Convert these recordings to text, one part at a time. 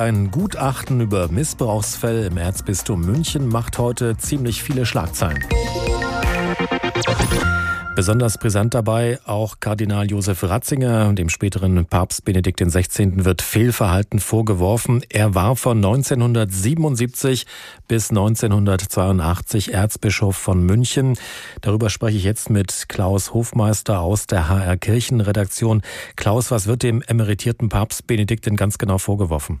Ein Gutachten über Missbrauchsfälle im Erzbistum München macht heute ziemlich viele Schlagzeilen. Besonders brisant dabei auch Kardinal Josef Ratzinger, dem späteren Papst Benedikt XVI. wird Fehlverhalten vorgeworfen. Er war von 1977 bis 1982 Erzbischof von München. Darüber spreche ich jetzt mit Klaus Hofmeister aus der HR Kirchenredaktion. Klaus, was wird dem emeritierten Papst Benedikt denn ganz genau vorgeworfen?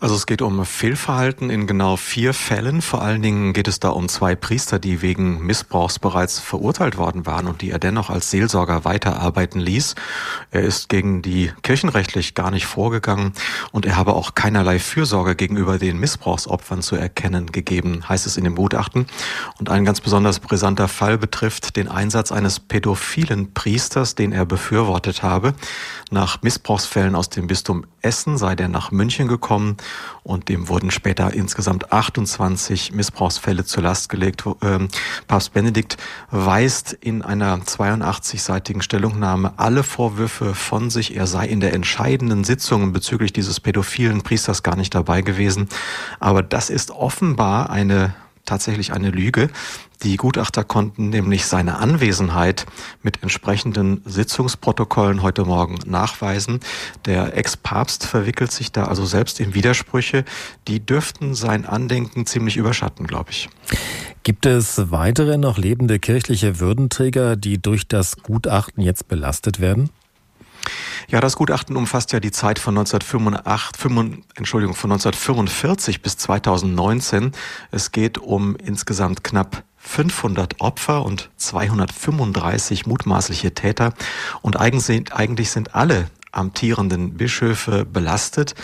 Also es geht um Fehlverhalten in genau vier Fällen. Vor allen Dingen geht es da um zwei Priester, die wegen Missbrauchs bereits verurteilt worden waren und die er dennoch als Seelsorger weiterarbeiten ließ. Er ist gegen die kirchenrechtlich gar nicht vorgegangen und er habe auch keinerlei Fürsorge gegenüber den Missbrauchsopfern zu erkennen gegeben, heißt es in dem Gutachten. Und ein ganz besonders brisanter Fall betrifft den Einsatz eines pädophilen Priesters, den er befürwortet habe. Nach Missbrauchsfällen aus dem Bistum Essen sei der nach München gekommen und dem wurden später insgesamt 28 Missbrauchsfälle zur Last gelegt. Ähm, Papst Benedikt weist in einer 82-seitigen Stellungnahme alle Vorwürfe von sich. Er sei in der entscheidenden Sitzung bezüglich dieses pädophilen Priesters gar nicht dabei gewesen. Aber das ist offenbar eine tatsächlich eine Lüge. Die Gutachter konnten nämlich seine Anwesenheit mit entsprechenden Sitzungsprotokollen heute Morgen nachweisen. Der Ex-Papst verwickelt sich da also selbst in Widersprüche. Die dürften sein Andenken ziemlich überschatten, glaube ich. Gibt es weitere noch lebende kirchliche Würdenträger, die durch das Gutachten jetzt belastet werden? Ja, das Gutachten umfasst ja die Zeit von 1985, Entschuldigung, von 1945 bis 2019. Es geht um insgesamt knapp 500 Opfer und 235 mutmaßliche Täter. Und eigentlich sind alle amtierenden Bischöfe belastet.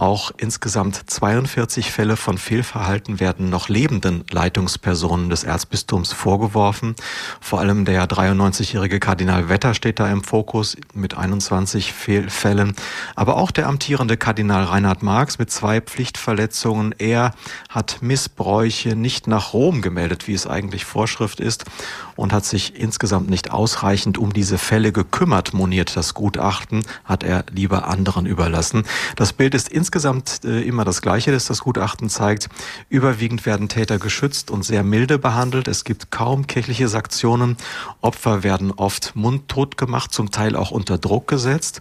Auch insgesamt 42 Fälle von Fehlverhalten werden noch lebenden Leitungspersonen des Erzbistums vorgeworfen. Vor allem der 93-jährige Kardinal Wetter steht da im Fokus mit 21 Fehlfällen. Aber auch der amtierende Kardinal Reinhard Marx mit zwei Pflichtverletzungen. Er hat Missbräuche nicht nach Rom gemeldet, wie es eigentlich Vorschrift ist, und hat sich insgesamt nicht ausreichend um diese Fälle gekümmert, moniert das Gutachten hat er lieber anderen überlassen. Das Bild ist insgesamt äh, immer das gleiche, das das Gutachten zeigt. Überwiegend werden Täter geschützt und sehr milde behandelt. Es gibt kaum kirchliche Sanktionen. Opfer werden oft mundtot gemacht, zum Teil auch unter Druck gesetzt.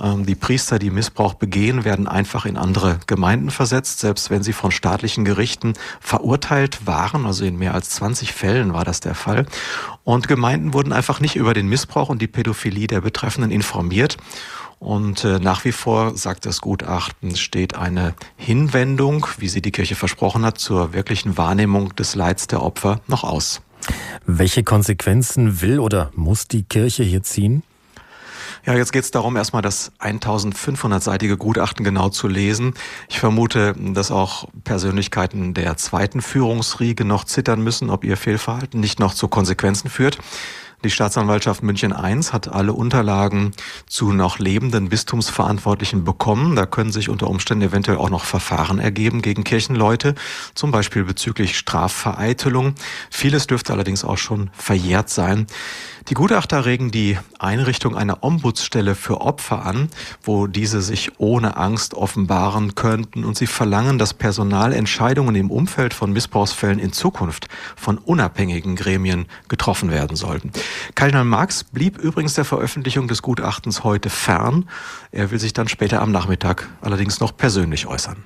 Ähm, die Priester, die Missbrauch begehen, werden einfach in andere Gemeinden versetzt, selbst wenn sie von staatlichen Gerichten verurteilt waren. Also in mehr als 20 Fällen war das der Fall. Und Gemeinden wurden einfach nicht über den Missbrauch und die Pädophilie der Betreffenden informiert. Und äh, nach wie vor, sagt das Gutachten, steht eine Hinwendung, wie sie die Kirche versprochen hat, zur wirklichen Wahrnehmung des Leids der Opfer noch aus. Welche Konsequenzen will oder muss die Kirche hier ziehen? Ja, jetzt geht es darum, erstmal das 1500-seitige Gutachten genau zu lesen. Ich vermute, dass auch Persönlichkeiten der zweiten Führungsriege noch zittern müssen, ob ihr Fehlverhalten nicht noch zu Konsequenzen führt. Die Staatsanwaltschaft München I hat alle Unterlagen zu noch lebenden Bistumsverantwortlichen bekommen. Da können sich unter Umständen eventuell auch noch Verfahren ergeben gegen Kirchenleute, zum Beispiel bezüglich Strafvereitelung. Vieles dürfte allerdings auch schon verjährt sein. Die Gutachter regen die Einrichtung einer Ombudsstelle für Opfer an, wo diese sich ohne Angst offenbaren könnten und sie verlangen, dass Personalentscheidungen im Umfeld von Missbrauchsfällen in Zukunft von unabhängigen Gremien getroffen werden sollten. Kardinal Marx blieb übrigens der Veröffentlichung des Gutachtens heute fern. Er will sich dann später am Nachmittag allerdings noch persönlich äußern.